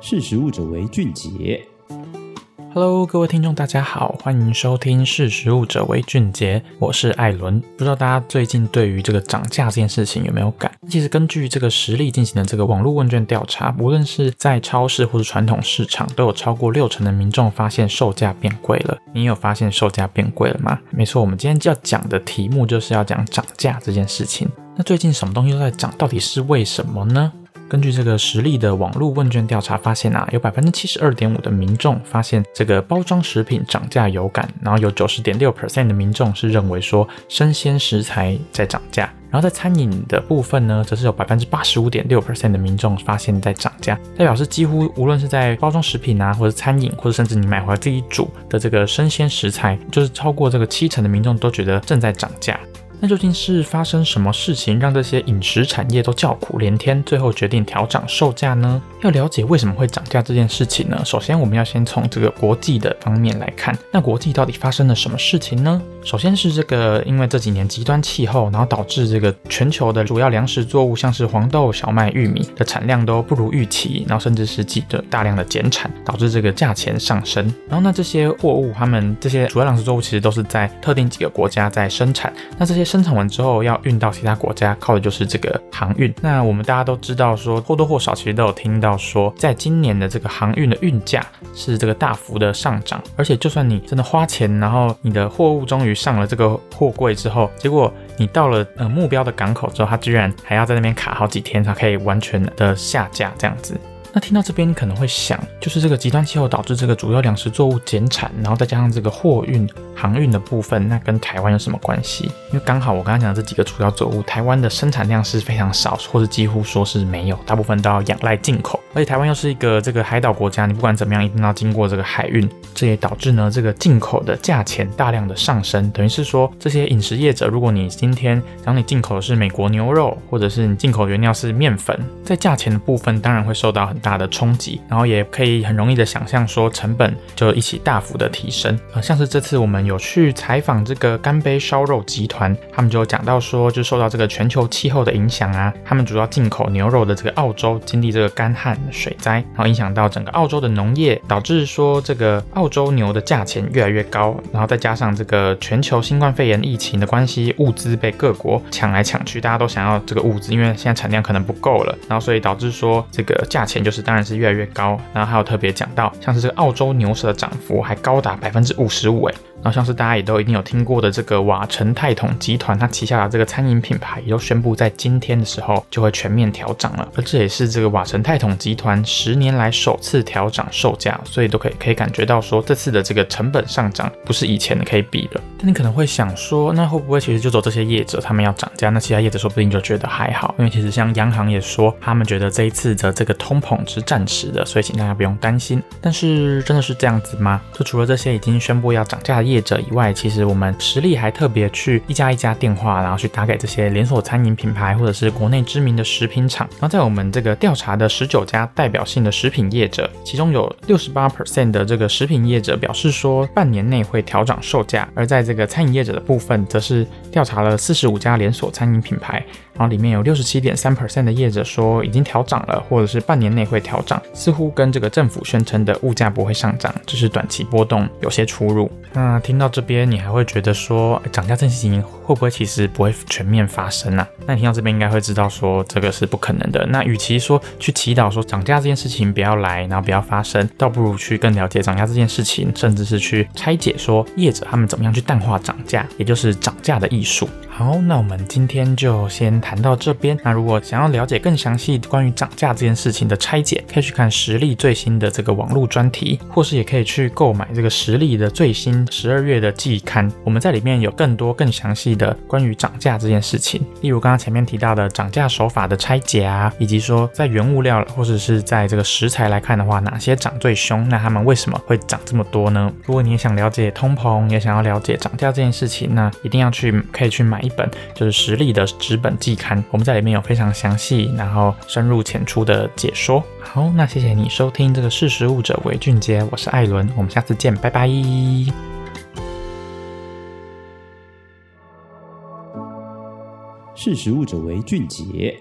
识食物者为俊杰。Hello，各位听众，大家好，欢迎收听《识食物者为俊杰》，我是艾伦。不知道大家最近对于这个涨价这件事情有没有感？其实根据这个实力进行的这个网络问卷调查，无论是在超市或者传统市场，都有超过六成的民众发现售价变贵了。你有发现售价变贵了吗？没错，我们今天要讲的题目就是要讲涨价这件事情。那最近什么东西都在涨，到底是为什么呢？根据这个实例的网络问卷调查发现啊，有百分之七十二点五的民众发现这个包装食品涨价有感，然后有九十点六 percent 的民众是认为说生鲜食材在涨价，然后在餐饮的部分呢，则是有百分之八十五点六 percent 的民众发现在涨价，代表是几乎无论是在包装食品啊，或者餐饮，或者甚至你买回来自己煮的这个生鲜食材，就是超过这个七成的民众都觉得正在涨价。那究竟是发生什么事情，让这些饮食产业都叫苦连天，最后决定调涨售价呢？要了解为什么会涨价这件事情呢，首先我们要先从这个国际的方面来看，那国际到底发生了什么事情呢？首先是这个，因为这几年极端气候，然后导致这个全球的主要粮食作物，像是黄豆、小麦、玉米的产量都不如预期，然后甚至是记得大量的减产，导致这个价钱上升。然后那这些货物，他们这些主要粮食作物其实都是在特定几个国家在生产，那这些生产完之后要运到其他国家，靠的就是这个航运。那我们大家都知道说，或多或少其实都有听到说，在今年的这个航运的运价是这个大幅的上涨，而且就算你真的花钱，然后你的货物终于上了这个货柜之后，结果你到了呃目标的港口之后，它居然还要在那边卡好几天才可以完全的下架这样子。那听到这边，你可能会想，就是这个极端气候导致这个主要粮食作物减产，然后再加上这个货运、航运的部分，那跟台湾有什么关系？因为刚好我刚刚讲的这几个主要作物，台湾的生产量是非常少，或者几乎说是没有，大部分都要仰赖进口。而且台湾又是一个这个海岛国家，你不管怎么样，一定要经过这个海运，这也导致呢这个进口的价钱大量的上升。等于是说，这些饮食业者，如果你今天当你进口的是美国牛肉，或者是你进口原料是面粉，在价钱的部分当然会受到很大的冲击，然后也可以很容易的想象说成本就一起大幅的提升。呃，像是这次我们有去采访这个干杯烧肉集团，他们就讲到说，就受到这个全球气候的影响啊，他们主要进口牛肉的这个澳洲经历这个干旱水灾，然后影响到整个澳洲的农业，导致说这个澳洲牛的价钱越来越高，然后再加上这个全球新冠肺炎疫情的关系，物资被各国抢来抢去，大家都想要这个物资，因为现在产量可能不够了，然后所以导致说这个价钱就是当然是越来越高，然后还有特别讲到，像是这个澳洲牛舌的涨幅还高达百分之五十五，哎。然后像是大家也都一定有听过的这个瓦城泰统集团，它旗下的这个餐饮品牌也都宣布在今天的时候就会全面调涨了，而这也是这个瓦城泰统集集团十年来首次调涨售价，所以都可以可以感觉到说这次的这个成本上涨不是以前的可以比的。但你可能会想说，那会不会其实就走这些业者他们要涨价，那其他业者说不定就觉得还好，因为其实像央行也说他们觉得这一次的这个通膨是暂时的，所以请大家不用担心。但是真的是这样子吗？就除了这些已经宣布要涨价的业者以外，其实我们实力还特别去一家一家电话，然后去打给这些连锁餐饮品牌或者是国内知名的食品厂。然后在我们这个调查的十九家代表性的食品业者，其中有六十八 percent 的这个食品业者表示说半年内会调涨售价。而在这个餐饮业者的部分，则是调查了四十五家连锁餐饮品牌，然后里面有六十七点三 percent 的业者说已经调涨了，或者是半年内会调涨，似乎跟这个政府宣称的物价不会上涨，只是短期波动有些出入。那听到这边，你还会觉得说，涨价这件事情会不会其实不会全面发生呢？那你听到这边应该会知道说，这个是不可能的。那与其说去祈祷说涨价这件事情不要来，然后不要发生，倒不如去更了解涨价这件事情，甚至是去拆解说业者他们怎么样去淡化涨价，也就是涨价的艺术。好，那我们今天就先谈到这边。那如果想要了解更详细关于涨价这件事情的拆解，可以去看实力最新的这个网络专题，或是也可以去购买这个实力的最新十二月的季刊。我们在里面有更多更详细的关于涨价这件事情，例如刚刚前面提到的涨价手法的拆解啊，以及说在原物料或是是在这个食材来看的话，哪些涨最凶？那他们为什么会涨这么多呢？如果你也想了解通膨，也想要了解涨价这件事情，那一定要去可以去买。一本就是食力的纸本季刊，我们在里面有非常详细，然后深入浅出的解说。好，那谢谢你收听这个识食物者为俊杰，我是艾伦，我们下次见，拜拜。识食物者为俊杰。